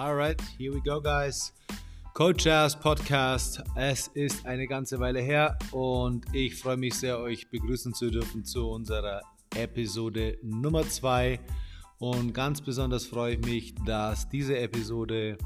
Alright, here we go, guys. Coach Jazz Podcast. Es ist eine ganze Weile her und ich freue mich sehr, euch begrüßen zu dürfen zu unserer Episode Nummer 2. Und ganz besonders freue ich mich, dass diese Episode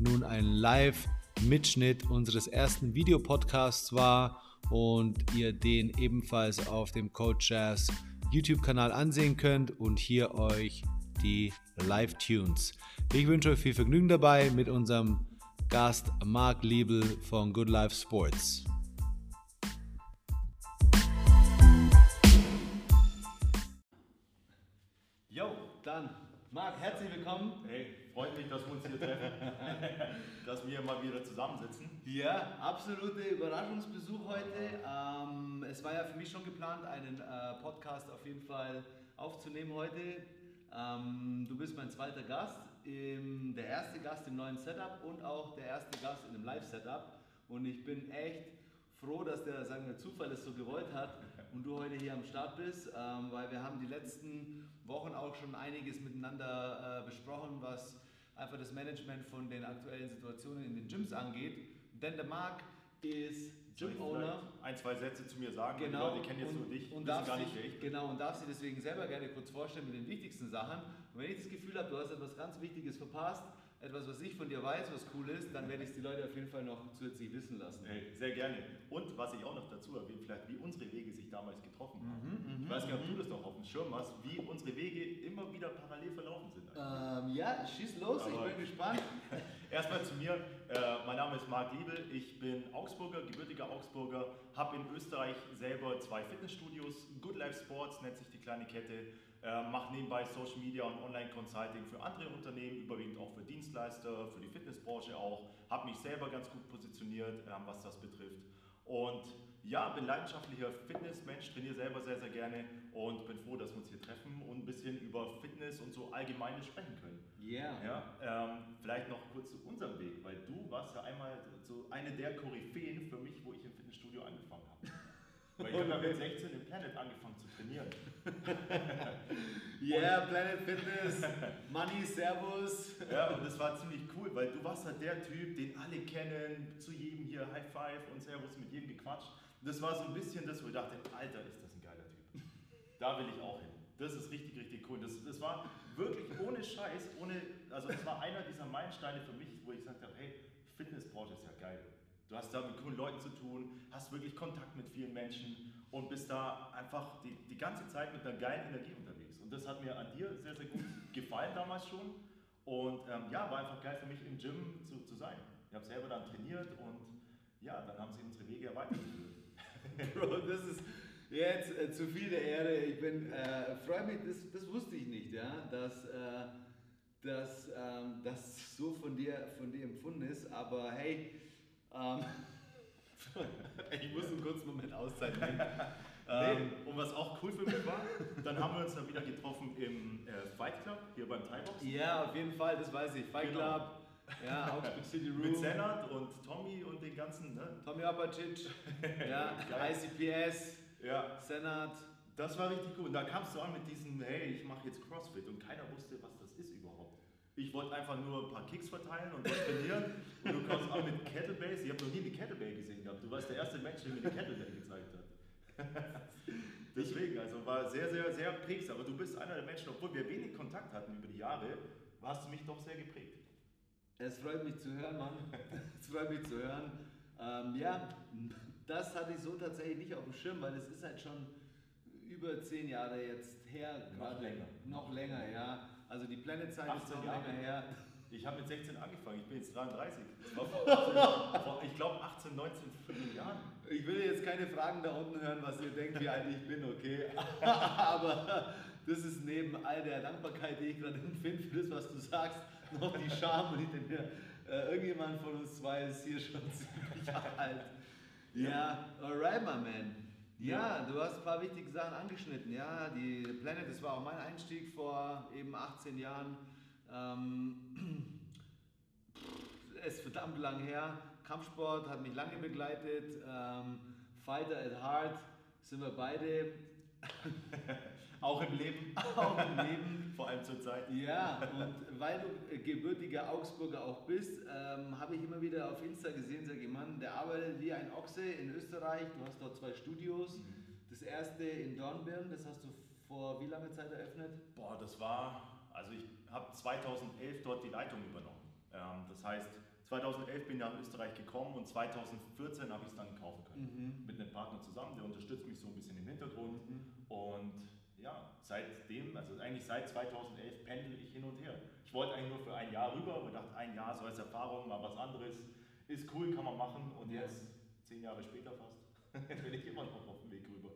nun ein Live-Mitschnitt unseres ersten Videopodcasts war und ihr den ebenfalls auf dem Coach Jazz YouTube-Kanal ansehen könnt und hier euch die Live-Tunes. Ich wünsche euch viel Vergnügen dabei mit unserem Gast Marc Liebel von Good Life Sports. Jo, dann Marc, herzlich willkommen. Hey, freut mich, dass wir uns hier treffen, dass wir mal wieder zusammensitzen. Ja, absolute Überraschungsbesuch heute. Ähm, es war ja für mich schon geplant, einen äh, Podcast auf jeden Fall aufzunehmen heute. Ähm, du bist mein zweiter Gast, im, der erste Gast im neuen Setup und auch der erste Gast in einem Live-Setup. Und ich bin echt froh, dass der, sagen wir, Zufall es so gewollt hat und du heute hier am Start bist, ähm, weil wir haben die letzten Wochen auch schon einiges miteinander äh, besprochen, was einfach das Management von den aktuellen Situationen in den Gyms angeht. Denn der Marc ist Gym Owner. Ein, zwei Sätze zu mir sagen, genau, die Leute kennen jetzt und, nur dich, und darf sich, Genau, und darf sie deswegen selber gerne kurz vorstellen mit den wichtigsten Sachen. Und wenn ich das Gefühl habe, du hast etwas ganz Wichtiges verpasst, etwas, was ich von dir weiß, was cool ist, dann werde ich es die Leute auf jeden Fall noch zusätzlich wissen lassen. Hey, sehr gerne. Und was ich auch noch dazu erwähne, vielleicht wie unsere Wege sich damals getroffen haben. Mhm, ich weiß nicht, ob du das noch auf dem Schirm hast, wie unsere Wege immer wieder parallel verlaufen sind. Ähm, ja, schieß los, Aber ich bin gespannt. Erstmal zu mir. Äh, mein Name ist Marc Liebel. Ich bin Augsburger, gebürtiger Augsburger. Habe in Österreich selber zwei Fitnessstudios. Good Life Sports nennt sich die kleine Kette. Äh, mache nebenbei Social Media und Online-Consulting für andere Unternehmen, überwiegend auch für Dienstleister, für die Fitnessbranche auch. Habe mich selber ganz gut positioniert, äh, was das betrifft. Und ja, bin leidenschaftlicher Fitnessmensch, trainiere selber sehr, sehr gerne und bin froh, dass wir uns hier treffen und ein bisschen über Fitness und so allgemeines sprechen können. Yeah. Ja, ähm, vielleicht noch kurz zu unserem Weg, weil du warst ja einmal so eine der Koryphäen für mich, wo ich im Fitnessstudio angefangen habe. Weil ich habe mit 16 im Planet angefangen zu trainieren. yeah, Planet Fitness, Money, Servus. Ja, und das war ziemlich cool, weil du warst halt der Typ, den alle kennen, zu jedem hier High Five und Servus mit jedem gequatscht. Und das war so ein bisschen das, wo ich dachte, Alter, ist das ein geiler Typ. Da will ich auch hin. Das ist richtig, richtig cool. Das, das war wirklich ohne Scheiß, ohne, also das war einer dieser Meilensteine für mich, wo ich gesagt habe, hey, Fitnessbranche ist ja geil. Du hast da mit coolen Leuten zu tun, hast wirklich Kontakt mit vielen Menschen und bist da einfach die, die ganze Zeit mit einer geilen Energie unterwegs. Und das hat mir an dir sehr, sehr gut gefallen damals schon. Und ähm, ja, war einfach geil für mich im Gym zu, zu sein. Ich habe selber dann trainiert und ja, dann haben sie unsere Wege erweitert. Bro, das ist jetzt äh, zu viel der Ehre. Ich bin, äh, freue mich, das, das wusste ich nicht, ja, dass, äh, dass ähm, das so von dir, von dir empfunden ist. Aber hey, ähm, ich muss einen kurzen Moment Auszeit nehmen. Ähm, und was auch cool für mich war, dann haben wir uns dann wieder getroffen im äh, Fight Club, hier beim Thai Box. Ja, auf jeden Fall, das weiß ich. Fight Genau. Club, ja, Augsburg City Room. Mit Senat und Tommy und den ganzen, ne? Tommy Apacic, ja. ICPS, Ja, Senat. das war richtig cool. Und da kamst du an mit diesem, hey, ich mache jetzt CrossFit und keiner wusste, was das. Ich wollte einfach nur ein paar Kicks verteilen und was trainieren und du kommst an mit Kettlebells. Ich habe noch nie eine Kettlebell gesehen gehabt. Du warst der erste Mensch, der mir eine Kettlebell gezeigt hat. Deswegen, also war sehr, sehr, sehr prägst. Aber du bist einer der Menschen, obwohl wir wenig Kontakt hatten über die Jahre, hast du mich doch sehr geprägt. Es freut mich zu hören, Mann. Es freut mich zu hören. Ähm, ja, das hatte ich so tatsächlich nicht auf dem Schirm, weil es ist halt schon über zehn Jahre jetzt her. Noch gerade. länger. Noch länger, ja. Also die Planet-Zeit ist 18 noch länger her. Ich habe mit 16 angefangen, ich bin jetzt 33. Das war vor, 18, vor ich glaube, 18, 19, 15 Jahren. Ich will jetzt keine Fragen da unten hören, was ihr denkt, wie alt ich bin, okay? Aber das ist neben all der Dankbarkeit, die ich gerade empfinde für das, was du sagst, noch die Scham. Und ich denke mir, äh, irgendjemand von uns zwei ist hier schon ziemlich alt. Ja, alright, my man. Ja, du hast ein paar wichtige Sachen angeschnitten. Ja, die Planet, das war auch mein Einstieg vor eben 18 Jahren. Ähm, es ist verdammt lang her. Kampfsport hat mich lange begleitet. Ähm, Fighter at Heart sind wir beide. auch im Leben. Auch im Leben. Vor allem zur Zeit. Ja, und weil du gebürtiger Augsburger auch bist, ähm, habe ich immer wieder auf Insta gesehen, sage ich, Mann, der arbeitet wie ein Ochse in Österreich. Du hast dort zwei Studios. Mhm. Das erste in Dornbirn, das hast du vor wie langer Zeit eröffnet? Boah, das war, also ich habe 2011 dort die Leitung übernommen. Ähm, das heißt, 2011 bin ich nach Österreich gekommen und 2014 habe ich es dann kaufen können. Mhm. Mit einem Partner zusammen, der unterstützt mich so ein bisschen im Hintergrund. Mhm. Und ja, seitdem, also eigentlich seit 2011 pendel ich hin und her. Ich wollte eigentlich nur für ein Jahr rüber, aber dachte, ein Jahr so als Erfahrung, mal was anderes, ist cool, kann man machen. Und jetzt, zehn Jahre später fast, bin ich immer noch auf dem Weg rüber.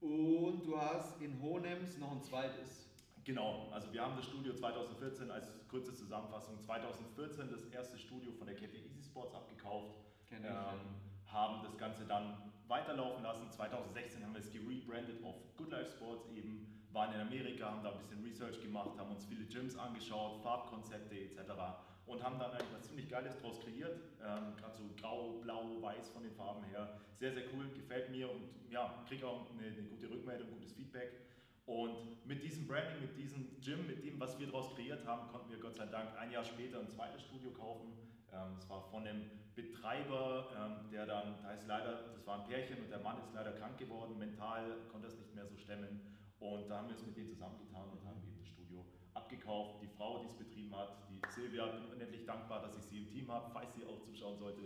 Und du hast in Hohenems noch ein zweites. Genau, also wir haben das Studio 2014 als kurze Zusammenfassung, 2014 das erste Studio von der Kette Easy Sports abgekauft, ähm, haben das Ganze dann weiterlaufen lassen. 2016 haben wir es gerebrandet auf Good Life Sports eben, waren in Amerika, haben da ein bisschen Research gemacht, haben uns viele Gyms angeschaut, Farbkonzepte etc. und haben dann eigentlich was ziemlich Geiles draus kreiert. Ähm, Gerade so grau, blau, weiß von den Farben her. Sehr, sehr cool, gefällt mir und ja, kriege auch eine, eine gute Rückmeldung, gutes Feedback. Und mit diesem Branding, mit diesem Gym, mit dem, was wir daraus kreiert haben, konnten wir Gott sei Dank ein Jahr später ein zweites Studio kaufen. Ähm, es war von einem Betreiber, ähm, der dann, da ist leider, das war ein Pärchen und der Mann ist leider krank geworden, mental konnte es nicht mehr so stemmen. Und da haben wir es mit denen zusammengetan und haben eben das Studio abgekauft. Die Frau, die es betrieben hat, die Silvia, bin unendlich dankbar, dass ich sie im Team habe, falls sie auch zuschauen sollte.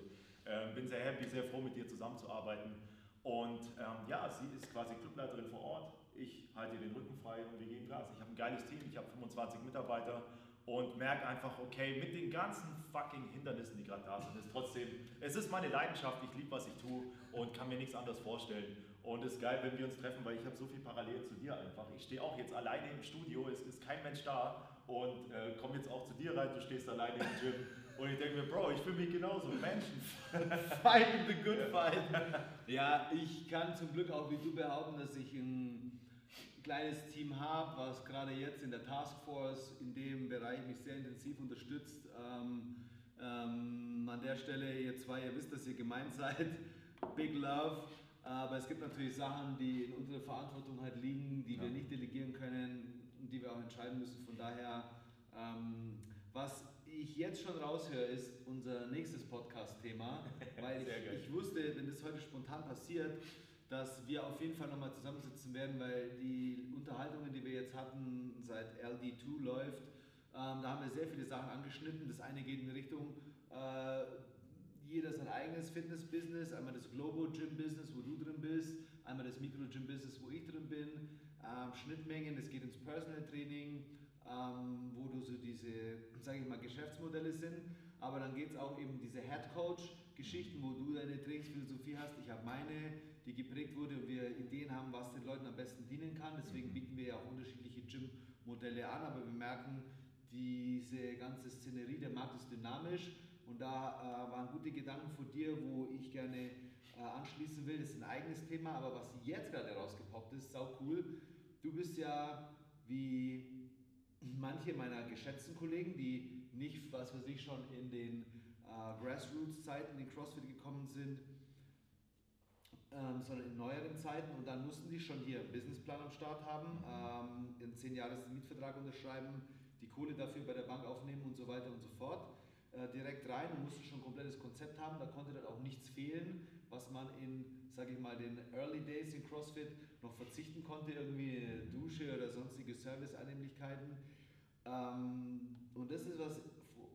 Ähm, bin sehr happy, sehr froh, mit dir zusammenzuarbeiten. Und ähm, ja, sie ist quasi Clubleiterin vor Ort ich halte den Rücken frei und wir geben Gas. Ich habe ein geiles Team, ich habe 25 Mitarbeiter und merke einfach, okay, mit den ganzen fucking Hindernissen, die gerade da sind, ist trotzdem, es ist meine Leidenschaft, ich liebe, was ich tue und kann mir nichts anderes vorstellen. Und es ist geil, wenn wir uns treffen, weil ich habe so viel parallel zu dir einfach. Ich stehe auch jetzt alleine im Studio, es ist kein Mensch da und äh, komme jetzt auch zu dir rein, du stehst alleine im Gym. Und ich denke mir, Bro, ich fühle mich genauso. Menschen. Fighting the good fight. Ja, ich kann zum Glück auch wie du behaupten, dass ich ein kleines Team habe, was gerade jetzt in der Taskforce in dem Bereich mich sehr intensiv unterstützt. Ähm, ähm, an der Stelle, ihr zwei, ihr wisst, dass ihr gemeint seid. Big Love. Aber es gibt natürlich Sachen, die in unserer Verantwortung halt liegen, die ja. wir nicht delegieren können und die wir auch entscheiden müssen. Von daher, ähm, was ich jetzt schon raushöre, ist unser nächstes Podcast-Thema, weil ich, ich wusste, wenn das heute spontan passiert, dass wir auf jeden Fall nochmal zusammensitzen werden, weil die Unterhaltungen, die wir jetzt hatten, seit LD2 läuft, ähm, da haben wir sehr viele Sachen angeschnitten. Das eine geht in Richtung, äh, jeder sein eigenes Fitness-Business, einmal das Globo Gym Business, wo du drin bist, einmal das Micro Gym Business, wo ich drin bin, ähm, Schnittmengen, das geht ins Personal Training, ähm, wo du so diese, sage ich mal, Geschäftsmodelle sind, aber dann geht es auch eben diese Head Coach Geschichten, wo du deine Trainingsphilosophie hast, ich habe meine, die geprägt wurde und wir Ideen haben, was den Leuten am besten dienen kann. Deswegen mhm. bieten wir ja auch unterschiedliche Gym-Modelle an, aber wir merken, diese ganze Szenerie, der Markt ist dynamisch und da äh, waren gute Gedanken von dir, wo ich gerne äh, anschließen will. Das ist ein eigenes Thema, aber was jetzt gerade rausgepoppt ist, sau cool. Du bist ja wie manche meiner geschätzten Kollegen, die nicht, was weiß ich, schon in den äh, Grassroots-Zeiten in CrossFit gekommen sind, ähm, sondern in neueren Zeiten. Und dann mussten die schon hier einen Businessplan am Start haben, ähm, einen 10 Jahres Mietvertrag unterschreiben, die Kohle dafür bei der Bank aufnehmen und so weiter und so fort. Äh, direkt rein und mussten schon ein komplettes Konzept haben. Da konnte dann auch nichts fehlen, was man in, sage ich mal, den Early Days in CrossFit noch verzichten konnte, irgendwie eine Dusche oder sonstige Serviceannehmlichkeiten. Ähm, und das ist was,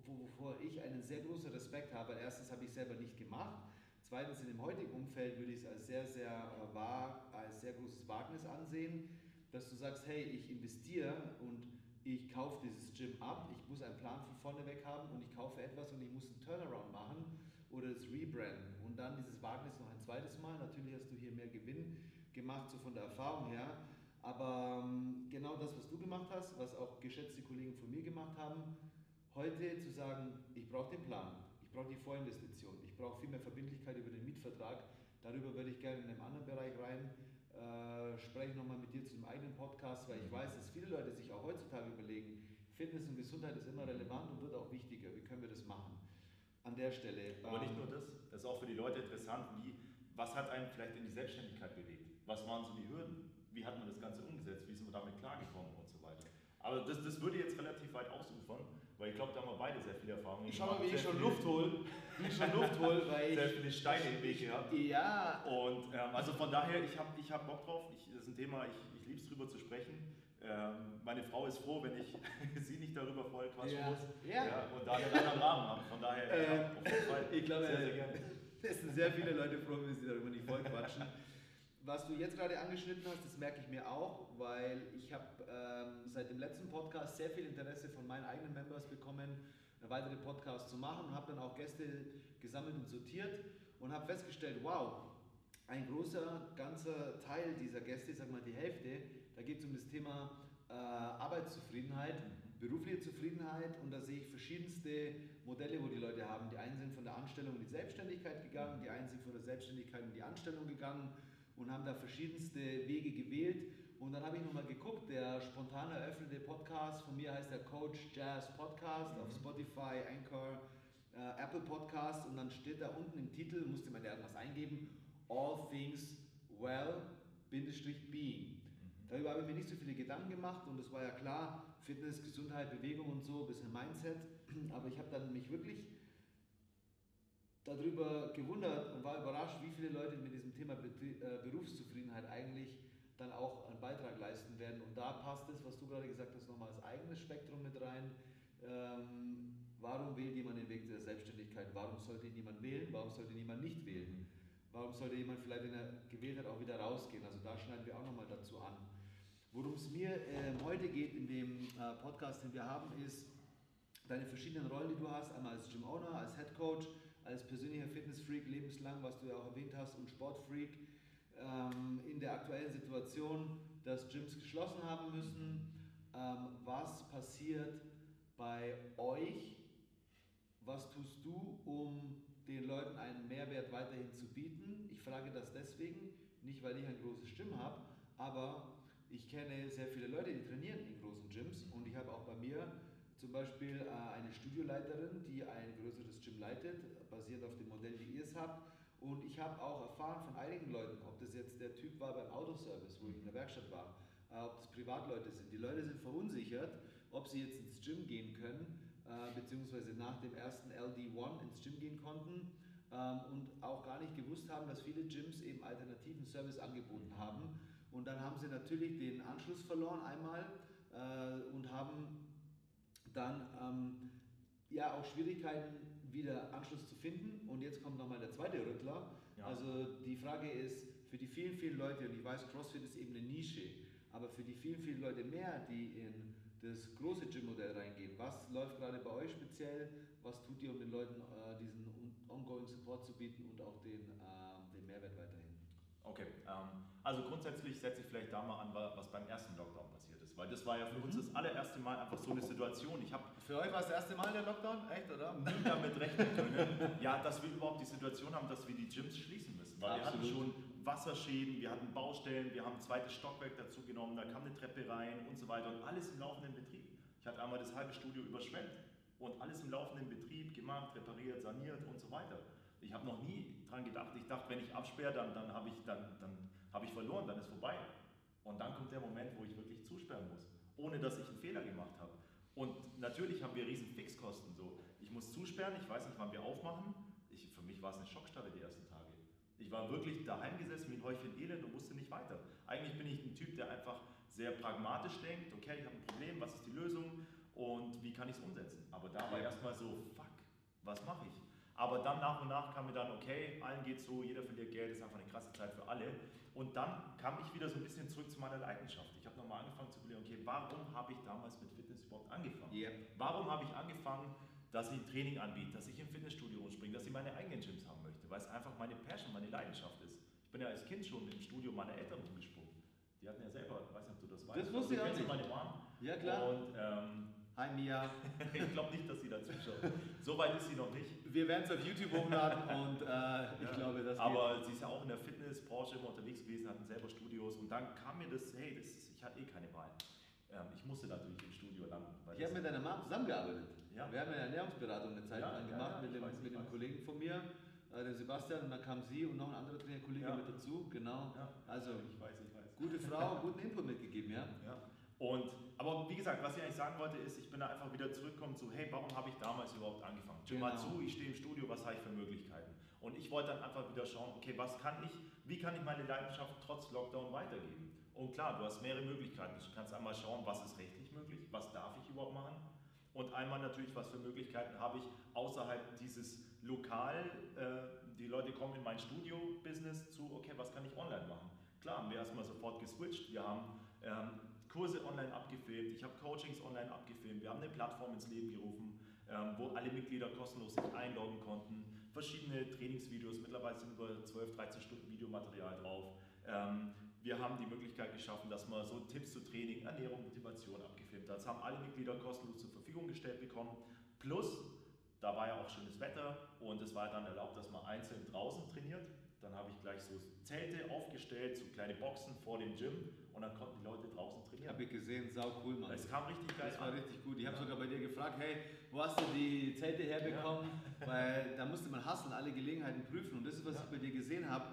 wovor ich einen sehr großen Respekt habe. Erstens habe ich selber nicht gemacht. Zweitens, in dem heutigen Umfeld würde ich es als sehr, sehr äh, wahr, als sehr großes Wagnis ansehen, dass du sagst, hey, ich investiere und ich kaufe dieses Gym ab, ich muss einen Plan von vorne weg haben und ich kaufe etwas und ich muss einen Turnaround machen oder das Rebranden. Und dann dieses Wagnis noch ein zweites Mal. Natürlich hast du hier mehr Gewinn gemacht, so von der Erfahrung her, aber ähm, genau das, was du gemacht hast, was auch geschätzte Kollegen von mir gemacht haben, Heute zu sagen, ich brauche den Plan, brauche die Vorinvestition, ich brauche viel mehr Verbindlichkeit über den Mietvertrag, darüber würde ich gerne in einem anderen Bereich rein äh, sprechen, nochmal mit dir zu einem eigenen Podcast, weil ich mhm. weiß, dass viele Leute sich auch heutzutage überlegen, Fitness und Gesundheit ist immer relevant und wird auch wichtiger. Wie können wir das machen? An der Stelle. Aber ähm, nicht nur das, das ist auch für die Leute interessant, wie was hat einen vielleicht in die Selbstständigkeit bewegt? Was waren so die Hürden? Wie hat man das Ganze umgesetzt? Wie sind wir damit klargekommen und so weiter? Aber das, das würde jetzt relativ weit ausufern, weil ich glaube, da haben wir beide sehr viele Erfahrungen. Ich schau mal, wie gemacht, ich sehr schon Luft hole. Wie ich schon Luft hole, weil Sehr ich. viele Steine im Weg gehabt. Ja, Und ähm, also von daher, ich habe ich hab Bock drauf. Ich, das ist ein Thema, ich, ich liebe es drüber zu sprechen. Ähm, meine Frau ist froh, wenn ich sie nicht darüber voll quatschen Ja. muss. Ja. und da einen anderen Rahmen habe. Von daher, ja, Ähm, auf jeden Fall. ich glaube, sehr, sehr gerne. Es sind sehr viele Leute froh, wenn sie darüber nicht voll quatschen. Was du jetzt gerade angeschnitten hast, das merke ich mir auch, weil ich habe ähm, seit dem letzten Podcast sehr viel Interesse von meinen eigenen Members bekommen, weitere Podcasts zu machen und habe dann auch Gäste gesammelt und sortiert und habe festgestellt, wow, ein großer ganzer Teil dieser Gäste, ich sag mal die Hälfte, da geht es um das Thema äh, Arbeitszufriedenheit, berufliche Zufriedenheit und da sehe ich verschiedenste Modelle, wo die Leute haben. Die einen sind von der Anstellung in die Selbstständigkeit gegangen, die einen sind von der Selbstständigkeit in die Anstellung gegangen und haben da verschiedenste Wege gewählt. Und dann habe ich nochmal geguckt, der spontan eröffnete Podcast von mir heißt der Coach Jazz Podcast auf Spotify, Anchor, äh, Apple Podcast und dann steht da unten im Titel, musste man ja irgendwas eingeben, All Things Well, Bindestrich Being. Darüber habe ich mir nicht so viele Gedanken gemacht und es war ja klar, Fitness, Gesundheit, Bewegung und so, ein bisschen Mindset, aber ich habe dann mich wirklich darüber gewundert und war überrascht, wie viele Leute mit diesem Thema äh, Berufszufriedenheit eigentlich dann auch einen Beitrag leisten werden. Und da passt es, was du gerade gesagt hast, nochmal als eigenes Spektrum mit rein. Ähm, warum wählt jemand den Weg der Selbstständigkeit? Warum sollte ihn jemand wählen? Warum sollte jemand nicht wählen? Warum sollte jemand vielleicht, wenn er gewählt hat, auch wieder rausgehen? Also da schneiden wir auch nochmal dazu an. Worum es mir ähm, heute geht in dem äh, Podcast, den wir haben, ist deine verschiedenen Rollen, die du hast. Einmal als Gym Owner, als Head Coach, als persönlicher Fitnessfreak lebenslang, was du ja auch erwähnt hast, und Sportfreak. Ähm, in der aktuellen Situation, dass Gyms geschlossen haben müssen. Ähm, was passiert bei euch? Was tust du, um den Leuten einen Mehrwert weiterhin zu bieten? Ich frage das deswegen, nicht weil ich ein großes Gym habe, aber ich kenne sehr viele Leute, die trainieren in großen Gyms und ich habe auch bei mir zum Beispiel äh, eine Studioleiterin, die ein größeres Gym leitet, basierend auf dem Modell, wie ihr es habt. Und ich habe auch erfahren von einigen Leuten, ob das jetzt der Typ war beim Autoservice, wo ich in der Werkstatt war, äh, ob das Privatleute sind. Die Leute sind verunsichert, ob sie jetzt ins Gym gehen können, äh, beziehungsweise nach dem ersten LD1 ins Gym gehen konnten ähm, und auch gar nicht gewusst haben, dass viele Gyms eben alternativen Service angeboten haben. Und dann haben sie natürlich den Anschluss verloren einmal äh, und haben dann ähm, ja auch Schwierigkeiten, wieder Anschluss zu finden. Und jetzt kommt nochmal der zweite Rüttler. Ja. Also die Frage ist, für die vielen, vielen Leute, und ich weiß, CrossFit ist eben eine Nische, aber für die vielen, vielen Leute mehr, die in das große Gym-Modell reingehen, was läuft gerade bei euch speziell? Was tut ihr, um den Leuten äh, diesen on- ongoing Support zu bieten und auch den Mehrwert weiterhin? Okay, ähm, also grundsätzlich setze ich vielleicht da mal an, wa- was beim ersten Lockdown passiert ist, weil das war ja für uns das allererste Mal einfach so eine Situation. Ich habe Für euch war es das erste Mal der Lockdown, echt, oder? nie damit rechnen können, ja, dass wir überhaupt die Situation haben, dass wir die Gyms schließen müssen. Weil wir hatten schon Wasserschäden, wir hatten Baustellen, wir haben ein zweites Stockwerk dazu genommen, da kam eine Treppe rein und so weiter und alles im laufenden Betrieb. Ich hatte einmal das halbe Studio überschwemmt und alles im laufenden Betrieb gemacht, repariert, saniert und so weiter. Ich habe noch nie dran gedacht. Ich dachte, wenn ich absperre, dann, dann habe ich, dann, dann hab ich verloren, dann ist vorbei. Und dann kommt der Moment, wo ich wirklich zusperren muss, ohne dass ich einen Fehler gemacht habe. Und natürlich haben wir riesen Fixkosten. So. Ich muss zusperren, ich weiß nicht, wann wir aufmachen. Ich, für mich war es eine Schockstarre die ersten Tage. Ich war wirklich daheim gesessen wie ein Häufchen Elend und wusste nicht weiter. Eigentlich bin ich ein Typ, der einfach sehr pragmatisch denkt, okay, ich habe ein Problem, was ist die Lösung und wie kann ich es umsetzen. Aber da war erstmal so, fuck, was mache ich? Aber dann nach und nach kam mir dann, okay, allen geht so, jeder verliert Geld, ist einfach eine krasse Zeit für alle. Und dann kam ich wieder so ein bisschen zurück zu meiner Leidenschaft. Ich habe nochmal angefangen zu überlegen, okay, warum habe ich damals mit Fitness überhaupt angefangen? Ja. Warum habe ich angefangen, dass ich Training anbiete, dass ich im Fitnessstudio rumspringe, dass ich meine eigenen Gyms haben möchte? Weil es einfach meine Passion, meine Leidenschaft ist. Ich bin ja als Kind schon im Studio meiner Eltern rumgesprungen. Die hatten ja selber, ich weiß nicht, ob du das weißt. Das wusste ich auch nicht. meine Mom. Ja, klar. Und ähm, Hi Mia. ich glaube nicht, dass sie da zuschaut. So weit ist sie noch nicht. Wir werden es auf YouTube hochladen und äh, ich glaube, das Aber sie ist ja auch in der Fitnessbranche immer unterwegs gewesen, hatten selber Studios und dann kam mir das, hey, das ist, ich hatte eh keine Wahl. Ähm, ich musste natürlich im Studio landen. Ich habe mit deiner Mom zusammengearbeitet. Ja. Wir haben eine Ernährungsberatung eine Zeit Ja, lang ja, gemacht ja, mit, dem, weiß, mit dem. Kollegen von mir. äh, den Sebastian, und dann kam sie und noch ein anderer Trainerkollege Ja. mit dazu, genau. Ja. Also, ich weiß, ich weiß. gute Frau, guten Input mitgegeben, ja. Ja. Und, aber wie gesagt, was ich eigentlich sagen wollte, ist, ich bin da einfach wieder zurückgekommen zu, hey, warum habe ich damals überhaupt angefangen? Genau. mal zu, ich stehe im Studio, was habe ich für Möglichkeiten? Und ich wollte dann einfach wieder schauen, okay, was kann ich, wie kann ich meine Leidenschaft trotz Lockdown weitergeben? Und klar, du hast mehrere Möglichkeiten. Du kannst einmal schauen, was ist rechtlich möglich, was darf ich überhaupt machen? Und einmal natürlich, was für Möglichkeiten habe ich außerhalb dieses Lokal, äh, die Leute kommen in mein Studio-Business zu, okay, was kann ich online machen? Klar, haben wir erstmal sofort geswitcht. Wir haben ähm, Kurse online abgefilmt, ich habe Coachings online abgefilmt, wir haben eine Plattform ins Leben gerufen, ähm, wo alle Mitglieder kostenlos sich einloggen konnten, verschiedene Trainingsvideos, mittlerweile sind über 12, 13 Stunden Videomaterial drauf. Ähm, wir haben die Möglichkeit geschaffen, dass man so Tipps zu Training, Ernährung, Motivation abgefilmt hat. Das haben alle Mitglieder kostenlos zur Verfügung gestellt bekommen. Plus, da war ja auch schönes Wetter und es war dann erlaubt, dass man einzeln draußen trainiert. Dann habe ich gleich so Zelte aufgestellt, so kleine Boxen vor dem Gym und dann konnten die Leute draußen trainieren. Habe ich gesehen, sau cool, Mann. Es kam richtig geil Das war an. richtig gut. Ich habe Ja. sogar bei dir gefragt, hey, wo hast du die Zelte herbekommen? Weil da musste man hasseln, alle Gelegenheiten prüfen. Und das ist, was Ja. ich bei dir gesehen habe.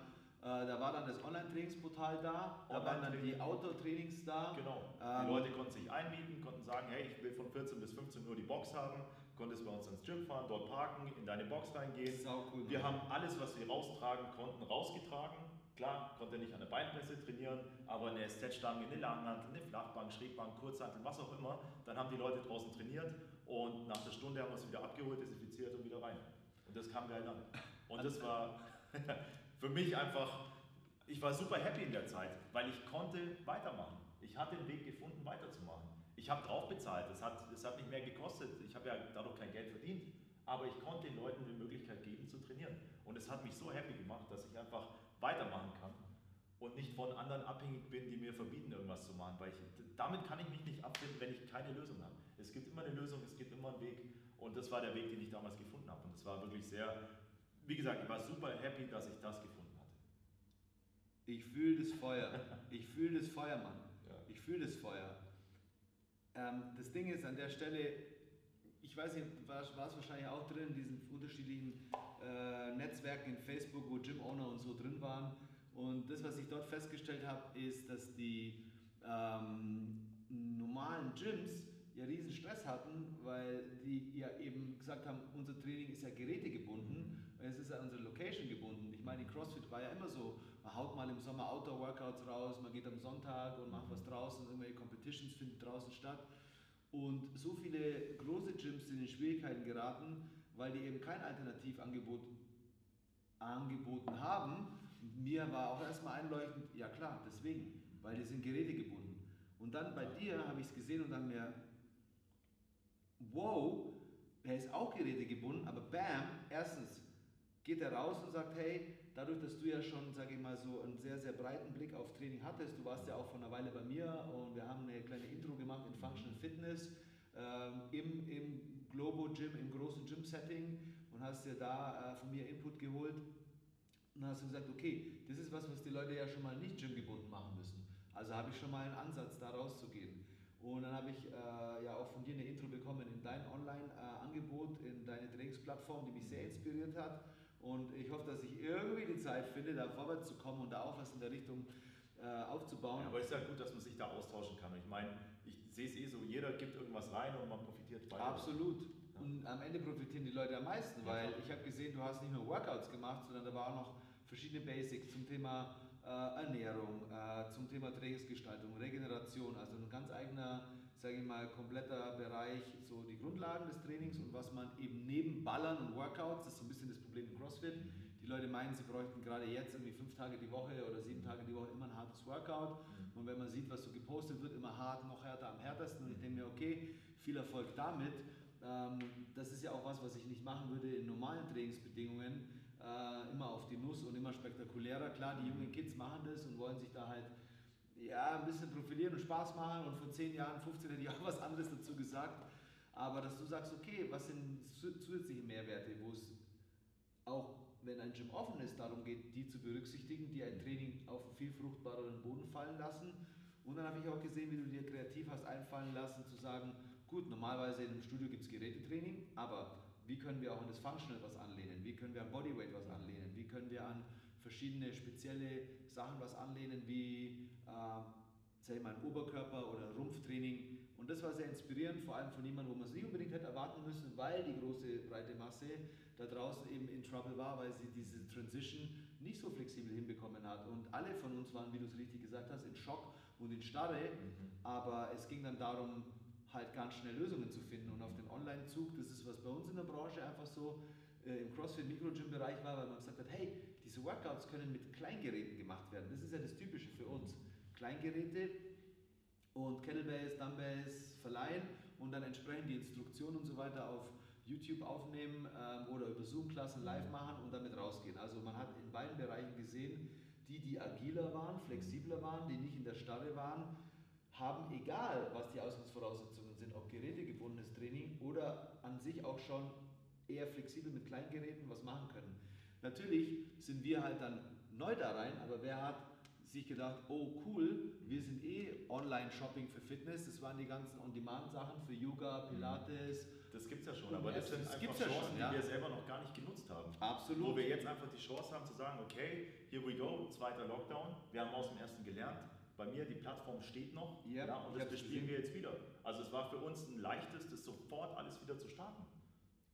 Äh, da war dann das Online-Trainingsportal da, da waren dann die. Outdoor-Trainings da. Genau. Ähm, die Leute konnten sich einmieten, konnten sagen, hey, ich will von 14 bis 15 Uhr die Box haben, konntest bei uns ins Gym fahren, dort parken, in deine Box reingehen. Sau cool. Wir Mann. haben alles, was wir raustragen konnten, rausgetragen. Klar, konnte nicht an der Beinpresse trainieren, aber eine SZ-Stange, eine Langhantel, eine Flachbank, Schrägbank, Kurzhantel, was auch immer. Dann haben die Leute draußen trainiert und nach der Stunde haben wir es wieder abgeholt, desinfiziert und wieder rein. Und das kam geil an. Und das war für mich einfach, ich war super happy in der Zeit, weil ich konnte weitermachen. Ich hatte den Weg gefunden, weiterzumachen. Ich habe drauf bezahlt, es hat, es hat nicht mehr gekostet. Ich habe ja dadurch kein Geld verdient. Aber ich konnte den Leuten die Möglichkeit geben zu trainieren. Und es hat mich so happy gemacht, dass ich einfach weitermachen kann und nicht von anderen abhängig bin, die mir verbieten, irgendwas zu machen. Weil ich, damit kann ich mich nicht abfinden, wenn ich keine Lösung habe. Es gibt immer eine Lösung, es gibt immer einen Weg. Und das war der Weg, den ich damals gefunden habe. Und es war wirklich sehr, wie gesagt, ich war super happy, dass ich das gefunden hatte. Ich fühle das Feuer. Ich fühle das Feuer, Mann. Ja. Ich fühle das Feuer. Ähm, das Ding ist an der Stelle, ich weiß nicht, war, es wahrscheinlich auch drin in diesen unterschiedlichen äh, Netzwerken in Facebook, wo Gym Owner und so drin waren. Und das, was ich dort festgestellt habe, ist, dass die ähm, normalen Gyms ja riesen Stress hatten, weil die ja eben gesagt haben, unser Training ist ja gerätegebunden, es ist ja unsere Location gebunden. Ich meine, CrossFit war ja immer so, man haut mal im Sommer Outdoor-Workouts raus, man geht am Sonntag und macht was draußen, irgendwelche Competitions finden draußen statt. Und so viele große Gyms sind in Schwierigkeiten geraten, weil die eben kein Alternativangebot angeboten haben. Mir war auch erstmal einleuchtend, ja klar, deswegen, weil die sind gerätegebunden. Und dann bei dir habe ich es gesehen und dann mir, wow, er ist auch gerätegebunden, aber bam, erstens geht er raus und sagt, hey, dadurch, dass du ja schon, sage ich mal, so einen sehr, sehr breiten Blick auf Training hattest, du warst ja auch vor einer Weile bei mir und wir haben eine kleine Intro gemacht in Functional Fitness ähm, im, im Globo Gym, im großen Gym-Setting und hast dir da äh, von mir Input geholt und hast du gesagt, okay, das ist was, was die Leute ja schon mal nicht gymgebunden machen müssen. Also habe ich schon mal einen Ansatz, da rauszugehen. Und dann habe ich äh, ja auch von dir eine Intro bekommen in dein Online-Angebot, in deine Trainingsplattform, die mich sehr inspiriert hat. Und ich hoffe, dass ich irgendwie die Zeit finde, da vorwärts zu kommen und da auch was in der Richtung äh, aufzubauen. Ja, aber es ist ja gut, dass man sich da austauschen kann. Ich meine, ich sehe es eh so, jeder gibt irgendwas rein und man profitiert weiter. Absolut. Und am Ende profitieren die Leute am meisten, Ja, weil klar. ich habe gesehen, du hast nicht nur Workouts gemacht, sondern da waren auch noch verschiedene Basics zum Thema äh, Ernährung, äh, zum Thema Trainingsgestaltung, Regeneration, also ein ganz eigener, sage ich mal, kompletter Bereich, so die Grundlagen des Trainings und was man eben neben Ballern und Workouts, das ist so ein bisschen das Problem im CrossFit, die Leute meinen, sie bräuchten gerade jetzt irgendwie fünf Tage die Woche oder sieben Tage die Woche immer ein hartes Workout. Und wenn man sieht, was so gepostet wird, immer hart, noch härter, am härtesten. Und ich denke mir, okay, viel Erfolg damit. Ähm, das ist ja auch was, was ich nicht machen würde in normalen Trainingsbedingungen. Äh, immer auf die Nuss und immer spektakulärer. Klar, die jungen Kids machen das und wollen sich da halt ja, ein bisschen profilieren und Spaß machen. Und vor 10 Jahren, 15 hätte ich auch was anderes dazu gesagt. Aber dass du sagst, okay, was sind zu- zusätzliche Mehrwerte, wo es auch, wenn ein Gym offen ist, darum geht, die zu berücksichtigen, die ein Training auf einen viel fruchtbareren Boden fallen lassen. Und dann habe ich auch gesehen, wie du dir kreativ hast einfallen lassen, zu sagen, gut, normalerweise einem Studio gibt es Gerätetraining, aber wie können wir auch an das Functional was anlehnen, wie können wir an Bodyweight was anlehnen, wie können wir an verschiedene spezielle Sachen was anlehnen, wie äh, ich mal, ein Oberkörper- oder Rumpftraining. Und das war sehr inspirierend, vor allem von jemandem, wo man es nicht unbedingt hätte erwarten müssen, weil die große breite Masse da draußen eben in Trouble war, weil sie diese Transition nicht so flexibel hinbekommen hat. Und alle von uns waren, wie du es richtig gesagt hast, in Schock und in Starre. Mhm. Aber es ging dann darum, halt ganz schnell Lösungen zu finden. Und auf den Online-Zug, das ist was bei uns in der Branche einfach so äh, im CrossFit-Micro-Gym-Bereich war, weil man gesagt hat, hey, diese Workouts können mit Kleingeräten gemacht werden. Das ist ja das Typische für uns. Kleingeräte und Kettlebells, Dumbbells verleihen und dann entsprechend die Instruktionen und so weiter auf YouTube aufnehmen ähm, oder über Zoom-Klassen live mhm. machen und damit rausgehen. Also man hat in beiden Bereichen gesehen, die, die agiler waren, flexibler waren, die nicht in der Starre waren, haben, egal was die Ausgangsvoraussetzungen sind, ob gerätegebundenes Training oder an sich auch schon eher flexibel mit Kleingeräten was machen können. Natürlich sind wir halt dann neu da rein, aber wer hat sich gedacht, oh cool, wir sind eh Online-Shopping für Fitness, das waren die ganzen On-Demand-Sachen für Yoga, Pilates, das gibt es ja schon, aber das sind das einfach Chancen, schon, ja. die wir selber noch gar nicht genutzt haben. Absolut. Wo wir jetzt einfach die Chance haben zu sagen, okay, here we go, zweiter Lockdown, wir haben aus dem ersten gelernt. Bei mir, die Plattform steht noch ja, ja und das bespielen wir jetzt wieder. Also es war für uns ein leichtes, das sofort alles wieder zu starten.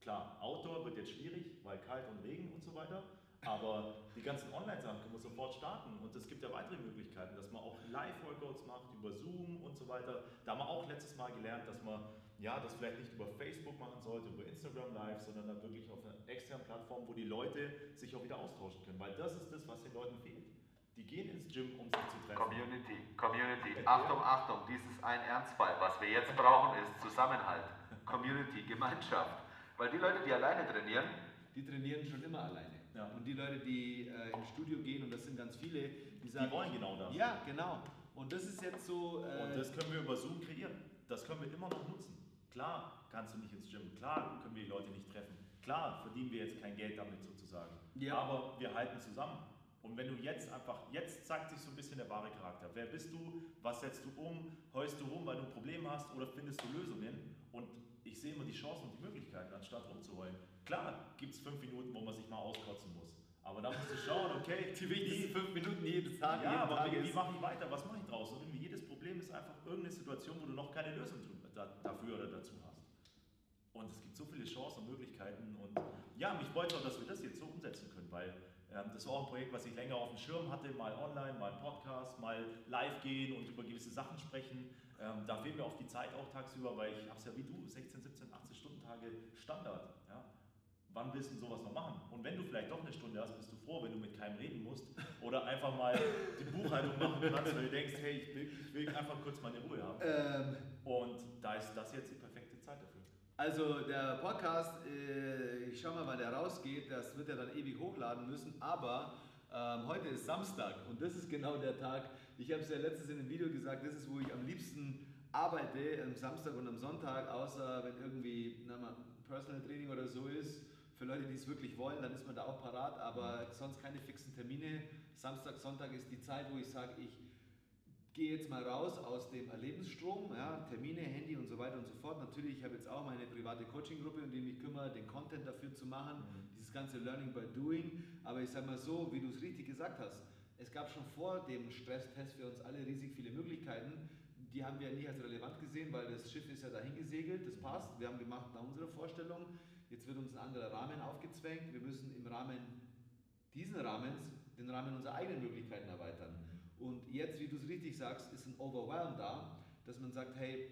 Klar, Outdoor wird jetzt schwierig, weil kalt und Regen und so weiter. Aber die ganzen Online-Sachen können wir sofort starten und es gibt ja weitere Möglichkeiten, dass man auch Live-Workouts macht über Zoom und so weiter. Da haben wir auch letztes Mal gelernt, dass man ja, das vielleicht nicht über Facebook machen sollte, über Instagram Live, sondern dann wirklich auf einer externen Plattform, wo die Leute sich auch wieder austauschen können, weil das ist das, was den Leuten fehlt. Die gehen ins Gym, um sich zu treffen. Community, Community. Achtung, Achtung, dies ist ein Ernstfall. Was wir jetzt brauchen, ist Zusammenhalt. Community, Gemeinschaft. Weil die Leute, die alleine trainieren, die trainieren schon immer alleine. Ja. Und die Leute, die äh, ins Studio gehen, und das sind ganz viele, die sagen. Die wollen genau das. Ja, genau. Und das ist jetzt so. Äh, und das können wir über Zoom kreieren. Das können wir immer noch nutzen. Klar kannst du nicht ins Gym, klar können wir die Leute nicht treffen. Klar verdienen wir jetzt kein Geld damit sozusagen. Ja. Aber wir halten zusammen. Und wenn du jetzt einfach, jetzt zeigt sich so ein bisschen der wahre Charakter. Wer bist du? Was setzt du um? Heust du rum, weil du ein Problem hast oder findest du Lösungen? Und ich sehe immer die Chancen und die Möglichkeiten, anstatt rumzuheulen. Klar gibt es fünf Minuten, wo man sich mal auskotzen muss. Aber da musst du schauen, okay, die wichtigsten fünf Minuten jedes Tag. Ja, aber Tag wie, wie mache ich weiter? Was mache ich draus? Und irgendwie jedes Problem ist einfach irgendeine Situation, wo du noch keine Lösung dafür oder dazu hast. Und es gibt so viele Chancen und Möglichkeiten. Und ja, mich freut es auch, dass wir das jetzt so umsetzen können, weil ähm, das war auch ein Projekt, was ich länger auf dem Schirm hatte, mal online, mal Podcast, mal live gehen und über gewisse Sachen sprechen. Ähm, da fehlt mir auch die Zeit auch tagsüber, weil ich habe es ja wie du, 16, 17, 80 Stunden Tage Standard. Ja? wann willst du sowas noch machen? Und wenn du vielleicht doch eine Stunde hast, bist du froh, wenn du mit keinem reden musst oder einfach mal die Buchhaltung machen kannst, weil du denkst, hey, ich will, ich will einfach kurz meine Ruhe haben. Ähm, und da ist das jetzt die. Also der Podcast, äh, ich schau mal, wann der rausgeht, das wird er dann ewig hochladen müssen, aber ähm, heute ist Samstag und das ist genau der Tag, ich habe es ja letztes in dem Video gesagt, das ist, wo ich am liebsten arbeite, am Samstag und am Sonntag, außer wenn irgendwie na, mal Personal Training oder so ist für Leute, die es wirklich wollen, dann ist man da auch parat, aber sonst keine fixen Termine. Samstag, Sonntag ist die Zeit, wo ich sage, ich gehe jetzt mal raus aus dem Erlebensstrom, ja, Termine, Handy und so weiter und so fort. Natürlich, ich habe jetzt auch meine private Coaching-Gruppe, um die ich mich kümmere, den Content dafür zu machen, mhm. dieses ganze Learning by Doing. Aber ich sage mal so, wie du es richtig gesagt hast, es gab schon vor dem Stresstest für uns alle riesig viele Möglichkeiten. Die haben wir nicht als relevant gesehen, weil das Schiff ist ja dahin gesegelt, das passt. Wir haben gemacht nach unserer Vorstellung. Jetzt wird uns ein anderer Rahmen aufgezwängt. Wir müssen im Rahmen diesen Rahmens den Rahmen unserer eigenen Möglichkeiten erweitern. Und jetzt, wie du es richtig sagst, ist ein Overwhelm da, dass man sagt, hey,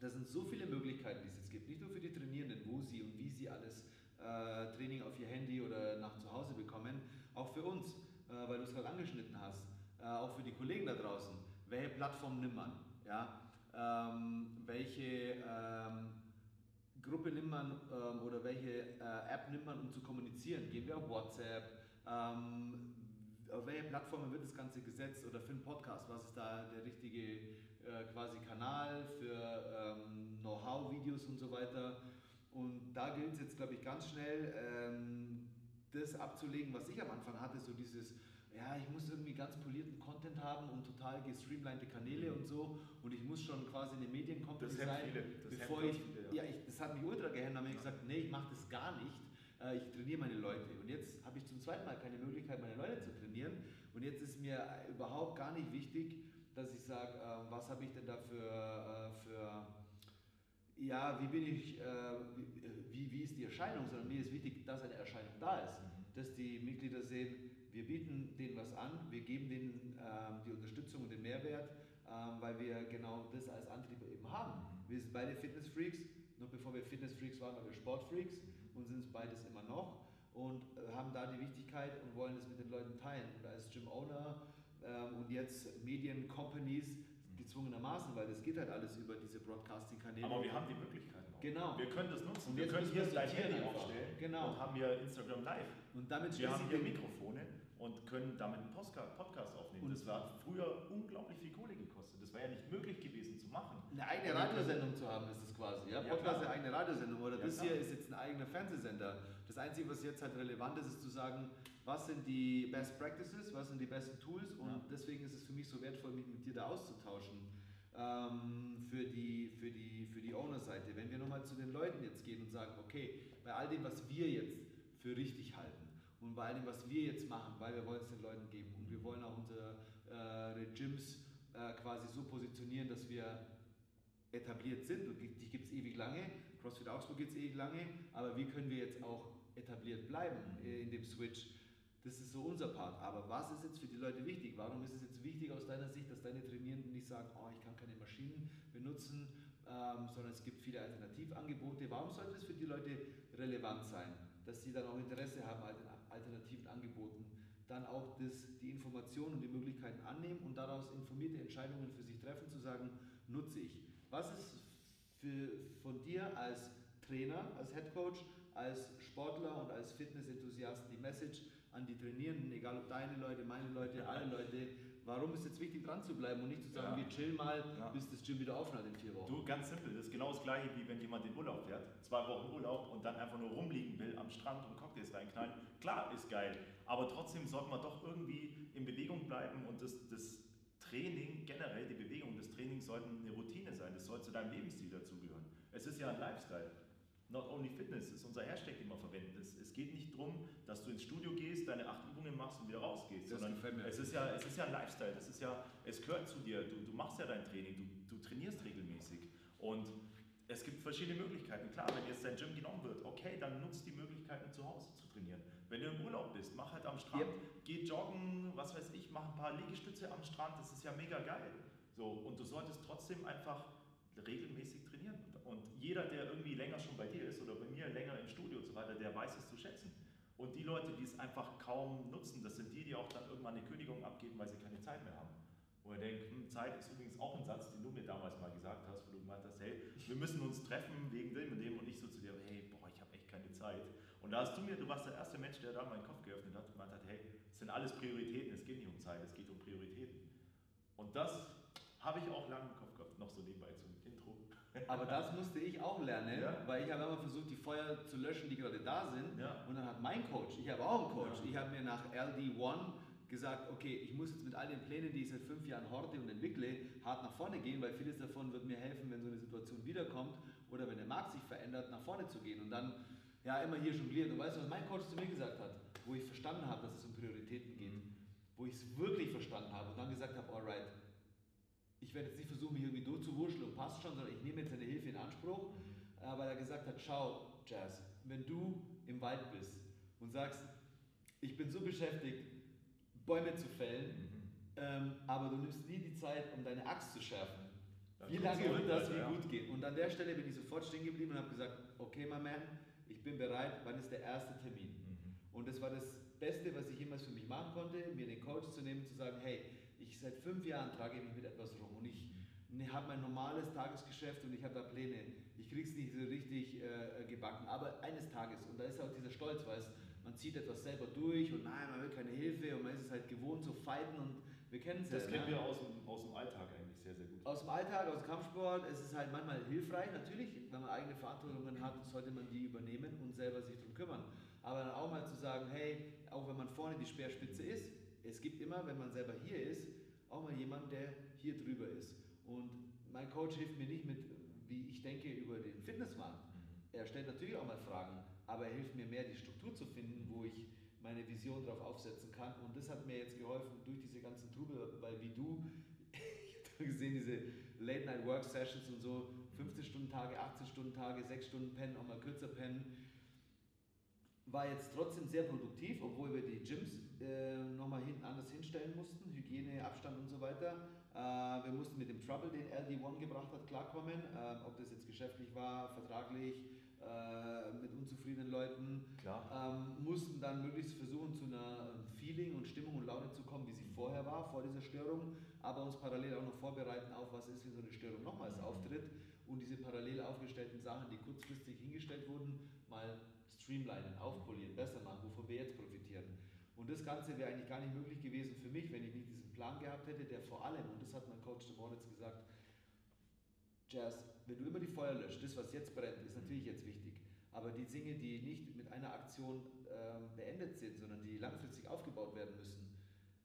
das sind so viele Möglichkeiten, die es jetzt gibt. Nicht nur für die Trainierenden, wo sie und wie sie alles äh, Training auf ihr Handy oder nach zu Hause bekommen, auch für uns, äh, weil du es gerade angeschnitten hast, äh, auch für die Kollegen da draußen. Welche Plattform nimmt man? Ja? Ähm, welche ähm, Gruppe nimmt man ähm, oder welche äh, App nimmt man, um zu kommunizieren? Gehen wir auf WhatsApp? Ähm, auf welche Plattformen wird das Ganze gesetzt oder für einen Podcast? Was ist da der richtige äh, quasi Kanal für ähm, Know-how-Videos und so weiter? Und da gilt es jetzt, glaube ich, ganz schnell, ähm, das abzulegen, was ich am Anfang hatte, so dieses, ja, ich muss irgendwie ganz polierten Content haben und total gestreamlinete Kanäle und so und ich muss schon quasi eine Mediencompany sein, viele. Das bevor ich, viele, ja. ja, ich, das hat mich ultra gehemmt, da habe ich gesagt, nee, ich mache das gar nicht. Äh, Ich trainiere meine Leute. Und jetzt habe ich zum zweiten Mal keine Möglichkeit, meine Leute zu trainieren. Und jetzt ist mir überhaupt gar nicht wichtig, dass ich sage, äh, was habe ich denn da für, äh, für ja, wie bin ich, äh, wie, wie ist die Erscheinung, sondern mir ist wichtig, dass eine Erscheinung da ist. Dass die Mitglieder sehen, wir bieten denen was an, wir geben denen ähm, die Unterstützung und den Mehrwert, ähm, weil wir genau das als Antrieb eben haben. Wir sind beide Fitnessfreaks, noch bevor wir Fitnessfreaks waren, waren wir Sportfreaks und sind es beides immer noch und äh, haben da die Wichtigkeit und wollen das mit den Leuten teilen. Und als Gym-Owner ähm, und jetzt Medien-Companies gezwungenermaßen, weil das geht halt alles über diese Broadcasting-Kanäle. Aber wir haben die Möglichkeiten auch. Genau. Wir können das nutzen. Und wir können hier gleich Handy aufstellen Genau. und haben hier Instagram Live. Und damit Wir haben hier Mikrofone und können damit einen Podcast aufnehmen. Und- das hat früher unglaublich viel Kohle gekostet. Das wäre ja nicht möglich gewesen zu machen. Eine eigene Radiosendung zu haben, ist es quasi. Ja? Ja, Podcast ist eine eigene Radiosendung. Oder Ja, das klar. hier ist jetzt ein eigener Fernsehsender. Das Einzige, was jetzt halt relevant ist, ist zu sagen, was sind die Best Practices, was sind die besten Tools. Und Ja. deswegen ist es für mich so wertvoll, mich mit dir da auszutauschen. Ähm, für die, für die, für die Owner-Seite. Wenn wir nochmal zu den Leuten jetzt gehen und sagen, okay, bei all dem, was wir jetzt für richtig halten und bei all dem, was wir jetzt machen, weil wir wollen es den Leuten geben und wir wollen auch unsere äh, Gyms äh, quasi so positionieren, dass wir etabliert sind und die gibt es ewig lange. CrossFit Augsburg gibt es ewig lange, aber wie können wir jetzt auch etabliert bleiben äh, in dem Switch? Das ist so unser Part. Aber was ist jetzt für die Leute wichtig? Warum ist es jetzt wichtig aus deiner Sicht, dass deine Trainierenden nicht sagen, oh, ich kann keine Maschinen benutzen, ähm, sondern es gibt viele Alternativangebote. Warum sollte es für die Leute relevant sein, dass sie dann auch Interesse haben den alternativen Angeboten, dann auch das, die Informationen und die Möglichkeiten annehmen und daraus informierte Entscheidungen für sich treffen, zu sagen, nutze ich. Was ist für, von dir als Trainer, als Head Coach, als Sportler und als Fitness-Enthusiast die Message an die Trainierenden, egal ob deine Leute, meine Leute, alle Leute, warum ist es wichtig dran zu bleiben und nicht zu sagen, Ja. wir chillen mal, Ja. bis das Gym wieder hat in vier Wochen. Du, ganz simpel, das ist genau das gleiche, wie wenn jemand in Urlaub fährt, zwei Wochen Urlaub und dann einfach nur rumliegen will am Strand und Cocktails reinknallen. Klar, ist geil, aber trotzdem sollte man doch irgendwie in Bewegung bleiben und das, das Training, generell die Bewegung des Trainings sollten eine Routine sein, das soll zu deinem Lebensstil dazugehören. Es ist ja ein Lifestyle. Not only Fitness ist unser Hashtag, den wir verwenden. Es, es geht nicht darum, dass du ins Studio gehst, deine acht Übungen machst und wieder rausgehst, Das sondern mir. es ist ja, es ist ja ein Lifestyle, das ist ja, es gehört zu dir, du, du machst ja dein Training, du, du trainierst regelmäßig und es gibt verschiedene Möglichkeiten. Klar, wenn jetzt dein Gym genommen wird, okay, dann nutzt die Möglichkeiten zu Hause zu trainieren. Wenn du im Urlaub bist, mach halt am Strand, geh joggen, was weiß ich, mach ein paar Liegestütze am Strand, das ist ja mega geil. So, und du solltest trotzdem einfach regelmäßig trainieren. Und jeder, der irgendwie länger schon bei dir ist oder bei mir länger im Studio und so weiter, der weiß es zu schätzen. Und die Leute, die es einfach kaum nutzen, das sind die, die auch dann irgendwann eine Kündigung abgeben, weil sie keine Zeit mehr haben. Wo ich denke, hm, Zeit ist übrigens auch ein Satz, den du mir damals mal gesagt hast, wo du gemeint hast, hey, wir müssen uns treffen wegen dem und dem und ich so zu dir, hey, boah, ich habe echt keine Zeit. Und da hast du mir, du warst der erste Mensch, der da meinen Kopf geöffnet hat und gemeint hat, hey, es sind alles Prioritäten, es geht nicht um Zeit, es geht um Prioritäten. Und das habe ich auch lange im Kopf gehabt, noch so nebenbei zum. Aber das musste ich auch lernen, Ja. weil ich habe immer versucht, die Feuer zu löschen, die gerade da sind. Ja. Und dann hat mein Coach, ich habe auch einen Coach, ich habe mir nach LD1 gesagt, okay, ich muss jetzt mit all den Plänen, die ich seit fünf Jahren horte und entwickle, hart nach vorne gehen, weil vieles davon wird mir helfen, wenn so eine Situation wiederkommt oder wenn der Markt sich verändert, nach vorne zu gehen. Und dann ja immer hier jongliert. Und weißt du, was mein Coach zu mir gesagt hat, wo ich verstanden habe, dass es um Prioritäten geht, wo ich es wirklich verstanden habe und dann gesagt habe, alright, ich werde jetzt nicht versuchen, mich irgendwie durchzuwurscheln und passt schon, sondern ich nehme jetzt seine Hilfe in Anspruch, äh, weil er gesagt hat, schau, Jazz, wenn du im Wald bist und sagst, ich bin so beschäftigt, Bäume zu fällen, ähm, aber du nimmst nie die Zeit, um deine Axt zu schärfen. Dann Wie lange wird das wie gut gehen? Und an der Stelle bin ich sofort stehen geblieben und habe gesagt, okay, my man, ich bin bereit, wann ist der erste Termin? Mhm. Und das war das Beste, was ich jemals für mich machen konnte, mir den Coach zu nehmen, zu sagen, hey, ich seit fünf Jahren trage ich mich mit etwas rum und ich habe mein normales Tagesgeschäft und ich habe da Pläne. Ich krieg's nicht so richtig äh, gebacken, aber eines Tages, und da ist auch dieser Stolz, weil es, man zieht etwas selber durch und nein, man will keine Hilfe und man ist es halt gewohnt zu fighten und wir kennen es Das ja. kennen ne? wir aus dem, aus dem Alltag eigentlich sehr, sehr gut. Aus dem Alltag, aus dem Kampfsport, es ist halt manchmal hilfreich, natürlich, wenn man eigene Verantwortungen hat, sollte man die übernehmen und selber sich darum kümmern. Aber dann auch mal zu sagen, hey, auch wenn man vorne die Speerspitze ist, es gibt immer, wenn man selber hier ist, auch jemanden, der hier drüber ist. Und mein Coach hilft mir nicht mit, wie ich denke über den Fitnessmarkt. Er stellt natürlich auch mal Fragen, aber er hilft mir mehr, die Struktur zu finden, wo ich meine Vision darauf aufsetzen kann. Und das hat mir jetzt geholfen durch diese ganzen Trubel, weil wie du, ich habe gesehen, diese Late-Night-Work-Sessions und so, 15-Stunden-Tage, 18-Stunden-Tage, 6 Stunden pennen, auch mal kürzer pennen, war jetzt trotzdem sehr produktiv, obwohl wir die Gyms äh, nochmal hinten anders hinstellen mussten, Hygiene, Abstand und so weiter. Äh, wir mussten mit dem Trouble, den LD1 gebracht hat, klarkommen, äh, ob das jetzt geschäftlich war, vertraglich, äh, mit unzufriedenen Leuten. Ähm, mussten dann möglichst versuchen, zu einer Feeling und Stimmung und Laune zu kommen, wie sie vorher war, vor dieser Störung, aber uns parallel auch noch vorbereiten auf, was ist, wenn so eine Störung nochmals auftritt und diese parallel aufgestellten Sachen, die kurzfristig hingestellt wurden, mal streamlinen, aufpolieren, besser machen, wovon wir jetzt profitieren. Und das Ganze wäre eigentlich gar nicht möglich gewesen für mich, wenn ich nicht diesen Plan gehabt hätte, der vor allem, und das hat mein Coach Moritz gesagt, Jazz, wenn du immer die Feuer löscht, das, was jetzt brennt, ist natürlich jetzt wichtig. Aber die Dinge, die nicht mit einer Aktion ähm, beendet sind, sondern die langfristig aufgebaut werden müssen,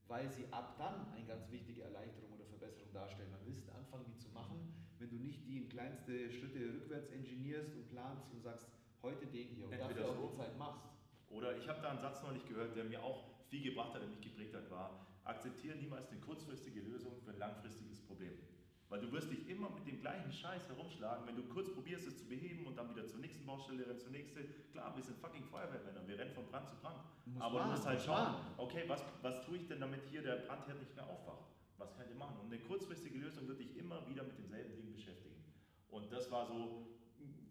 weil sie ab dann eine ganz wichtige Erleichterung oder Verbesserung darstellen. Man willst anfangen, die zu machen, wenn du nicht die in kleinste Schritte rückwärts engineerst und planst und sagst, heute den hier und Entweder dafür auch die Zeit machst. Oder ich habe da einen Satz noch nicht gehört, der mir auch viel gebracht hat, der mich geprägt hat, war, akzeptiere niemals eine kurzfristige Lösung für ein langfristiges Problem. Weil du wirst dich immer mit dem gleichen Scheiß herumschlagen, wenn du kurz probierst, es zu beheben und dann wieder zur nächsten Baustelle rennst, zur nächsten. Klar, wir sind fucking Feuerwehrmänner, wir rennen von Brand zu Brand. Muss Aber machen, du musst halt schauen, okay, was, was tue ich denn, damit hier der Brandherd nicht mehr aufwacht? Was kann ich machen? Und eine kurzfristige Lösung wird dich immer wieder mit demselben Ding beschäftigen. Und das war so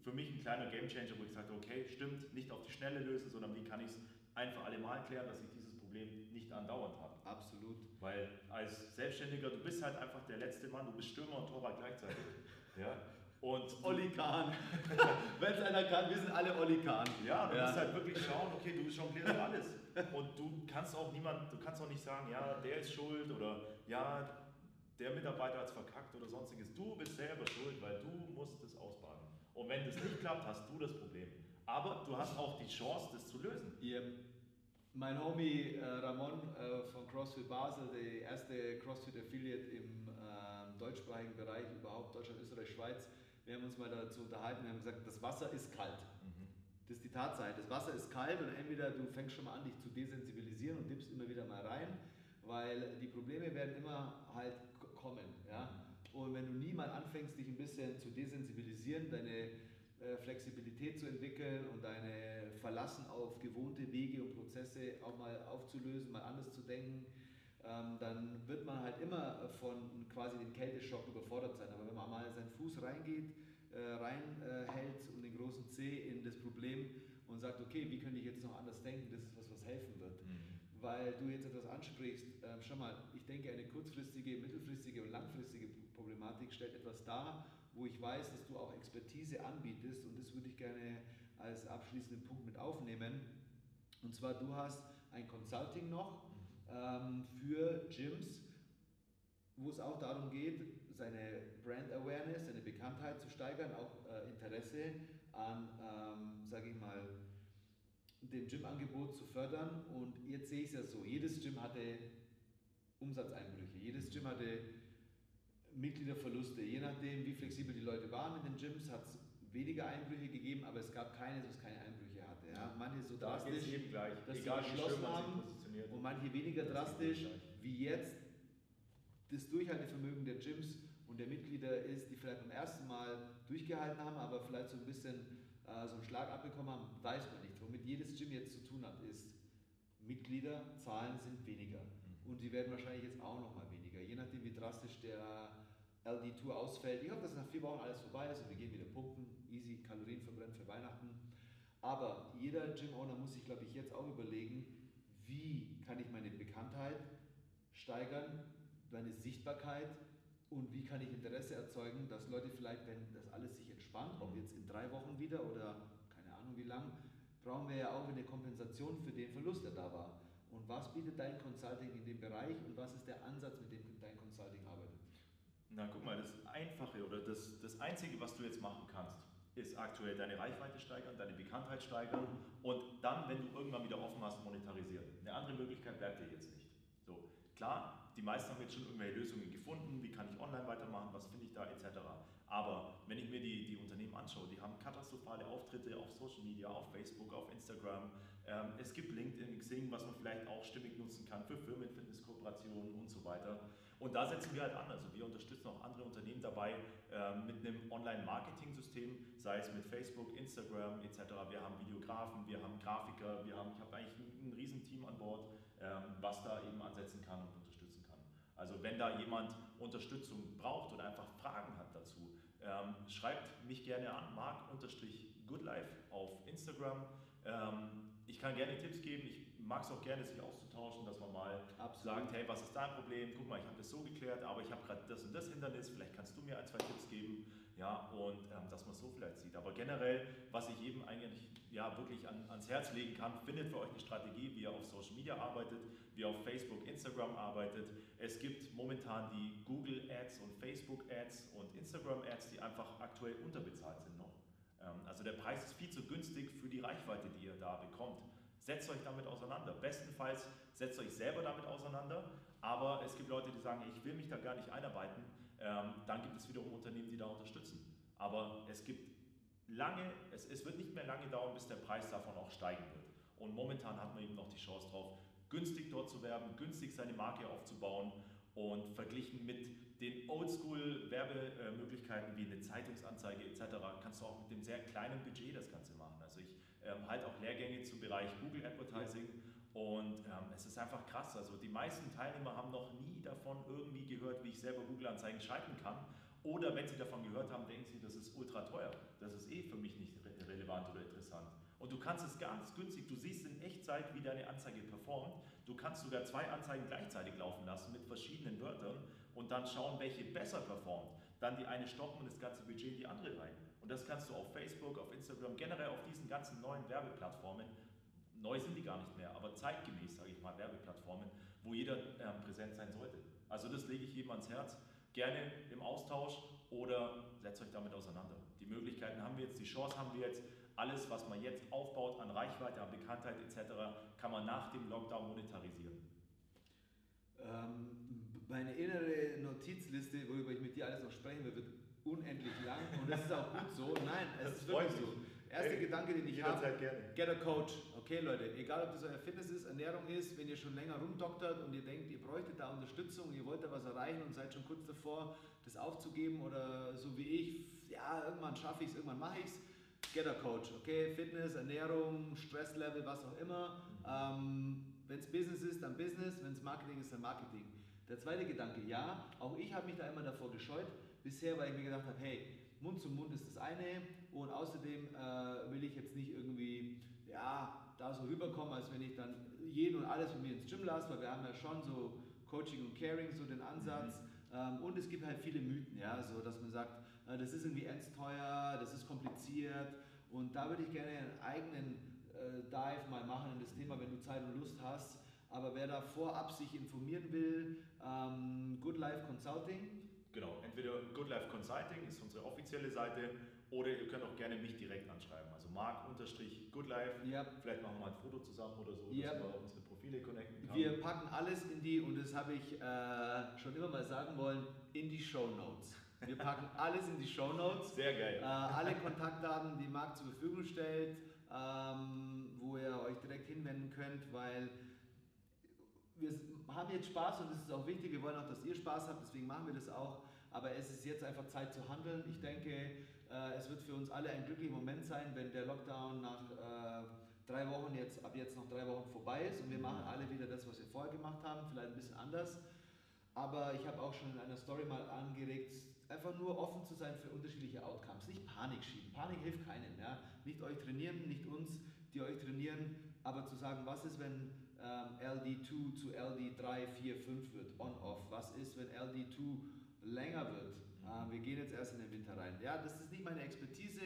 für mich ein kleiner Gamechanger, wo ich sagte, okay, stimmt, nicht auf die Schnelle lösen, sondern wie kann ich es einfach allemal klären, dass ich dieses Problem nicht andauernd habe. Absolut. Weil als Selbstständiger, du bist halt einfach der letzte Mann, du bist Stürmer und Torwart gleichzeitig. ja? Und Olli Kahn. Wenn es einer kann, wir sind alle Olli Kahn. Ja, du ja. musst halt wirklich schauen, okay, du jonglierst alles. Und du kannst auch niemand, du kannst auch nicht sagen, ja, der ist schuld oder ja, der Mitarbeiter hat es verkackt oder sonstiges. Du bist selber schuld, weil du musst es ausbaden. Und wenn das nicht klappt, hast du das Problem. Aber du hast auch die Chance, das zu lösen. Yep. Mein Homie äh, Ramon äh, von CrossFit Basel, der erste CrossFit Affiliate im äh, deutschsprachigen Bereich, überhaupt Deutschland, Österreich, Schweiz, wir haben uns mal dazu unterhalten, wir haben gesagt, das Wasser ist kalt. Mhm. Das ist die Tatsache. Das Wasser ist kalt und entweder du fängst schon mal an, dich zu desensibilisieren und dippst immer wieder mal rein, weil die Probleme werden immer halt kommen. Ja? Und wenn du nie mal anfängst, dich ein bisschen zu desensibilisieren, deine äh, Flexibilität zu entwickeln und deine Verlassen auf gewohnte Wege und Prozesse auch mal aufzulösen, mal anders zu denken, ähm, dann wird man halt immer von quasi dem Kälteschock überfordert sein. Aber wenn man mal seinen Fuß reingeht, äh, reinhält und den großen C in das Problem und sagt, okay, wie könnte ich jetzt noch anders denken, das ist was, was helfen wird. Mhm. Weil du jetzt etwas ansprichst, äh, schau mal, ich denke, eine kurzfristige, mittelfristige und langfristige Problematik stellt etwas dar, wo ich weiß, dass du auch Expertise anbietest und das würde ich gerne als abschließenden Punkt mit aufnehmen. Und zwar, du hast ein Consulting noch ähm, für Gyms, wo es auch darum geht, seine Brand Awareness, seine Bekanntheit zu steigern, auch äh, Interesse an, ähm, sage ich mal, dem Gym-Angebot zu fördern. Und jetzt sehe ich es ja so, jedes Gym hatte Umsatzeinbrüche, jedes Gym hatte Mitgliederverluste. Je nachdem, wie flexibel die Leute waren in den Gyms, hat es weniger Einbrüche gegeben, aber es gab keines, was keine Einbrüche hatte. Ja? Manche so da drastisch, gleich. dass Egal, sie geschlossen haben und manche weniger drastisch, wie jetzt. Das Durchhaltevermögen der Gyms und der Mitglieder ist, die vielleicht beim ersten Mal durchgehalten haben, aber vielleicht so ein bisschen äh, so einen Schlag abbekommen haben, weiß man nicht. Womit jedes Gym jetzt zu tun hat, ist, Mitgliederzahlen sind weniger. Mhm. Und sie werden wahrscheinlich jetzt auch noch mal weniger, je nachdem, wie drastisch der LD Tour ausfällt. Ich hoffe, dass nach vier Wochen alles vorbei ist und wir gehen wieder pumpen, easy Kalorien verbrennen für Weihnachten. Aber jeder Gym-Owner muss sich, glaube ich, jetzt auch überlegen, wie kann ich meine Bekanntheit steigern, meine Sichtbarkeit und wie kann ich Interesse erzeugen, dass Leute vielleicht, wenn das alles sich entspannt, ob jetzt in drei Wochen wieder oder keine Ahnung wie lang, brauchen wir ja auch eine Kompensation für den Verlust, der da war. Und was bietet dein Consulting in dem Bereich und was ist der Ansatz, mit dem dein Consulting arbeitet? Na, guck mal, das Einfache oder das, das Einzige, was du jetzt machen kannst, ist aktuell deine Reichweite steigern, deine Bekanntheit steigern und dann, wenn du irgendwann wieder offen hast, monetarisieren. Eine andere Möglichkeit bleibt dir jetzt nicht. So, klar, die meisten haben jetzt schon irgendwelche Lösungen gefunden, wie kann ich online weitermachen, was finde ich da etc. Aber wenn ich mir die, die Unternehmen anschaue, die haben katastrophale Auftritte auf Social Media, auf Facebook, auf Instagram. Ähm, es gibt LinkedIn, Xing, was man vielleicht auch stimmig nutzen kann für Firmenfitnesskooperationen und so weiter. Und da setzen wir halt an. Also wir unterstützen auch andere Unternehmen dabei ähm, mit einem Online-Marketing-System, sei es mit Facebook, Instagram etc. Wir haben Videografen, wir haben Grafiker, wir haben, ich habe eigentlich ein, ein Riesenteam an Bord, ähm, was da eben ansetzen kann und unterstützen kann. Also wenn da jemand Unterstützung braucht oder einfach Fragen hat dazu, ähm, schreibt mich gerne an, mark-goodlife auf Instagram. Ähm, ich kann gerne Tipps geben, ich mag es auch gerne, sich auszutauschen, dass man mal Absolut. sagt, hey, was ist dein Problem? Guck mal, ich habe das so geklärt, aber ich habe gerade das und das Hindernis, vielleicht kannst du mir ein, zwei Tipps geben. Ja, und ähm, dass man es so vielleicht sieht. Aber generell, was ich eben eigentlich ja, wirklich an, ans Herz legen kann, findet für euch eine Strategie, wie ihr auf Social Media arbeitet, wie ihr auf Facebook, Instagram arbeitet. Es gibt momentan die Google Ads und Facebook Ads und Instagram Ads, die einfach aktuell unterbezahlt sind noch. Ähm, also der Preis ist viel zu günstig für die Reichweite, die ihr da bekommt. Setzt euch damit auseinander. Bestenfalls setzt euch selber damit auseinander, aber es gibt Leute, die sagen, ich will mich da gar nicht einarbeiten. Ähm, dann gibt es wiederum Unternehmen, die da unterstützen. Aber es gibt lange, es, es wird nicht mehr lange dauern, bis der Preis davon auch steigen wird. Und momentan hat man eben noch die Chance drauf, günstig dort zu werben, günstig seine Marke aufzubauen und verglichen mit den Oldschool-Werbemöglichkeiten wie eine Zeitungsanzeige etc. kannst du auch mit dem sehr kleinen Budget das Ganze machen. Also ich ähm, halt auch Lehrgänge zum Bereich Google Advertising und ähm, es ist einfach krass. Also die meisten Teilnehmer haben noch nie davon irgendwie gehört, wie ich selber Google-Anzeigen schalten kann. Oder wenn sie davon gehört haben, denken sie, das ist ultra teuer. Das ist eh für mich nicht re relevant oder interessant. Und du kannst es ganz günstig, du siehst in Echtzeit, wie deine Anzeige performt. Du kannst sogar zwei Anzeigen gleichzeitig laufen lassen mit verschiedenen Wörtern und dann schauen, welche besser performt. Dann die eine stoppen und das ganze Budget in die andere rein. Und das kannst du auf Facebook, auf Instagram, generell auf diesen ganzen neuen Werbeplattformen, neu sind die gar nicht mehr, aber zeitgemäß, sage ich mal, Werbeplattformen, wo jeder äh, präsent sein sollte. Also das lege ich jedem ans Herz. Gerne im Austausch oder setzt euch damit auseinander. Die Möglichkeiten haben wir jetzt, die Chance haben wir jetzt. Alles, was man jetzt aufbaut an Reichweite, an Bekanntheit etc., kann man nach dem Lockdown monetarisieren. Ähm, meine innere Notizliste, worüber ich mit dir alles noch sprechen will, wird unendlich lang und das ist auch gut so. Nein, es das ist wirklich so. Erster hey, Gedanke, den ich habe, get a coach. Okay Leute, egal ob das euer Fitness ist, Ernährung ist, wenn ihr schon länger rumdoktert und ihr denkt, ihr bräuchtet da Unterstützung, ihr wollt da was erreichen und seid schon kurz davor, das aufzugeben oder so wie ich, ja, irgendwann schaffe ich es, irgendwann mache ich es, get a coach. Okay, Fitness, Ernährung, Stresslevel, was auch immer. Ähm, wenn es Business ist, dann Business, wenn es Marketing ist, dann Marketing. Der zweite Gedanke, ja, auch ich habe mich da immer davor gescheut, bisher, weil ich mir gedacht habe, hey, Mund zu Mund ist das eine und außerdem äh, will ich jetzt nicht irgendwie ja, da so rüberkommen, als wenn ich dann jeden und alles von mir ins Gym lasse, weil wir haben ja schon so Coaching und Caring, so den Ansatz. Mhm. Ähm, und es gibt halt viele Mythen, ja, so dass man sagt, äh, das ist irgendwie ernst teuer, das ist kompliziert und da würde ich gerne einen eigenen äh, Dive mal machen in das Thema, wenn du Zeit und Lust hast. Aber wer da vorab sich informieren will, ähm, Good Life Consulting, Genau, entweder Good Life Consulting ist unsere offizielle Seite oder ihr könnt auch gerne mich direkt anschreiben. Also mark-goodlife. Yep. Vielleicht machen wir mal ein Foto zusammen oder so, yep. dass wir unsere Profile connecten können. Wir packen alles in die, und das habe ich äh, schon immer mal sagen wollen, in die Show Notes. Wir packen alles in die Show Notes. Sehr geil. Äh, alle Kontaktdaten, die Marc zur Verfügung stellt, ähm, wo ihr euch direkt hinwenden könnt, weil wir haben jetzt Spaß und das ist auch wichtig. Wir wollen auch, dass ihr Spaß habt, deswegen machen wir das auch. Aber es ist jetzt einfach Zeit zu handeln. Ich denke, äh, es wird für uns alle ein glücklicher Moment sein, wenn der Lockdown nach äh, drei Wochen jetzt, ab jetzt noch drei Wochen vorbei ist und wir machen alle wieder das, was wir vorher gemacht haben, vielleicht ein bisschen anders. Aber ich habe auch schon in einer Story mal angeregt, einfach nur offen zu sein für unterschiedliche Outcomes. Nicht Panik schieben. Panik hilft keinem. Ja? Nicht euch trainieren, nicht uns, die euch trainieren, aber zu sagen, was ist, wenn ähm, LD2 zu LD3, 4, 5 wird, on-off. Was ist, wenn LD2 länger wird? Ähm, wir gehen jetzt erst in den Winter rein. Ja, das ist nicht meine Expertise.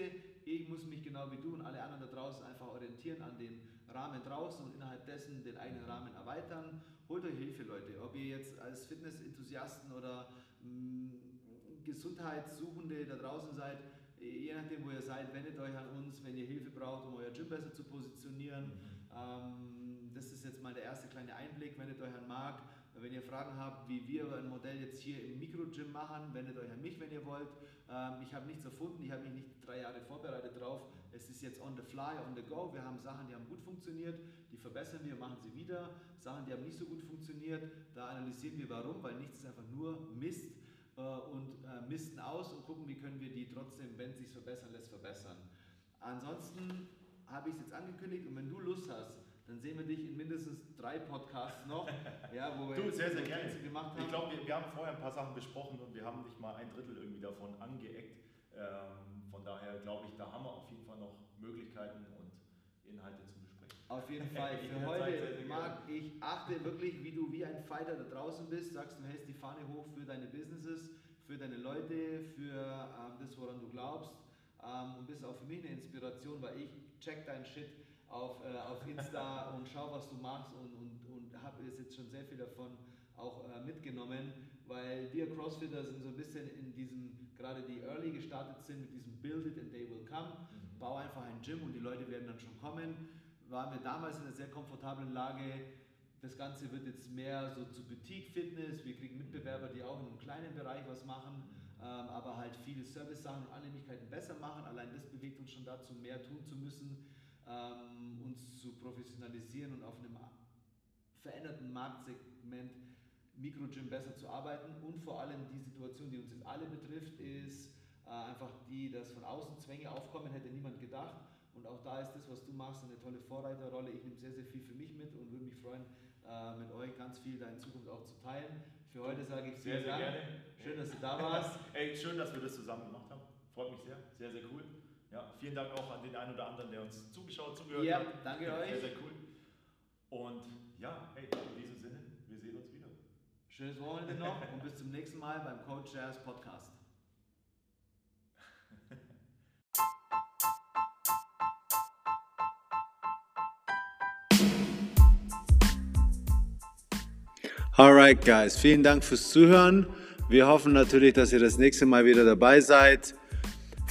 Ich muss mich genau wie du und alle anderen da draußen einfach orientieren an den Rahmen draußen und innerhalb dessen den eigenen Rahmen erweitern. Holt euch Hilfe, Leute. Ob ihr jetzt als Fitness-Enthusiasten oder mh, mm, Gesundheitssuchende da draußen seid, je nachdem, wo ihr seid, wendet euch an uns, wenn ihr Hilfe braucht, um euer Gym besser zu positionieren. Mhm. Ähm, das ist jetzt mal der erste kleine Einblick. Wendet euch an Marc, Wenn ihr Fragen habt, wie wir ein Modell jetzt hier im Mikrogym machen, wendet euch an mich, wenn ihr wollt. Ähm, ich habe nichts erfunden, ich habe mich nicht drei Jahre vorbereitet drauf. Es ist jetzt on the fly, on the go. Wir haben Sachen, die haben gut funktioniert, die verbessern wir, machen sie wieder. Sachen, die haben nicht so gut funktioniert, da analysieren wir warum, weil nichts ist einfach nur Mist äh, und äh, misten aus und gucken, wie können wir die trotzdem, wenn es sich verbessern lässt, verbessern. Ansonsten habe ich es jetzt angekündigt und wenn du Lust hast, dann sehen wir dich in mindestens drei Podcasts noch, ja, wo wir du, sehr, sehr gerne. gemacht haben. Ich glaube, wir, wir, haben vorher ein paar Sachen besprochen und wir haben nicht mal ein Drittel irgendwie davon angeeckt. Ähm, von daher glaube ich, da haben wir auf jeden Fall noch Möglichkeiten und Inhalte zu besprechen. Auf jeden Fall. Für heute, Marc, ich achte wirklich, wie du wie ein Fighter da draußen bist, sagst, du hältst die Fahne hoch für deine Businesses, für deine Leute, für ähm, das, woran du glaubst ähm, und bist auch für mich eine Inspiration, weil ich check dein Shit auf, äh, auf Insta und schau, was du machst und, und, und habe jetzt schon sehr viel davon auch äh, mitgenommen, weil wir Crossfitter sind so ein bisschen in diesem, gerade die early gestartet sind mit diesem Build it and they will come, mhm. bau einfach ein Gym und die Leute werden dann schon kommen. Waren wir damals in einer sehr komfortablen Lage, das Ganze wird jetzt mehr so zu Boutique-Fitness, wir kriegen Mitbewerber, die auch in einem kleinen Bereich was machen, mhm. ähm, aber halt viele Service-Sachen und Annehmlichkeiten besser machen. Allein das bewegt uns schon dazu, mehr tun zu müssen ähm, uns zu professionalisieren und auf einem veränderten Marktsegment Mikrogym besser zu arbeiten und vor allem die Situation, die uns jetzt alle betrifft, ist äh, einfach die, dass von außen Zwänge aufkommen, hätte niemand gedacht. Und auch da ist das, was du machst, eine tolle Vorreiterrolle. Ich nehme sehr, sehr viel für mich mit und würde mich freuen, äh, mit euch ganz viel da in Zukunft auch zu teilen. Für heute sage ich sehr, sehr Dank. gerne. Schön, dass du da warst. Ey, schön, dass wir das zusammen gemacht haben. Freut mich sehr. Sehr, sehr cool. Ja, vielen Dank auch an den einen oder anderen, der uns zugeschaut, zugehört ja, hat. Ja, danke euch. Sehr, sehr cool. Und ja, hey, in diesem Sinne, wir sehen uns wieder. Schönes Wochenende noch und bis zum nächsten Mal beim Coach Jazz Podcast. Alright, guys, vielen Dank fürs Zuhören. Wir hoffen natürlich, dass ihr das nächste Mal wieder dabei seid.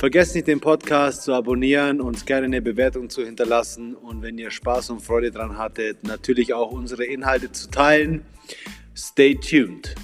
Vergesst nicht, den Podcast zu abonnieren, uns gerne eine Bewertung zu hinterlassen und wenn ihr Spaß und Freude dran hattet, natürlich auch unsere Inhalte zu teilen. Stay tuned.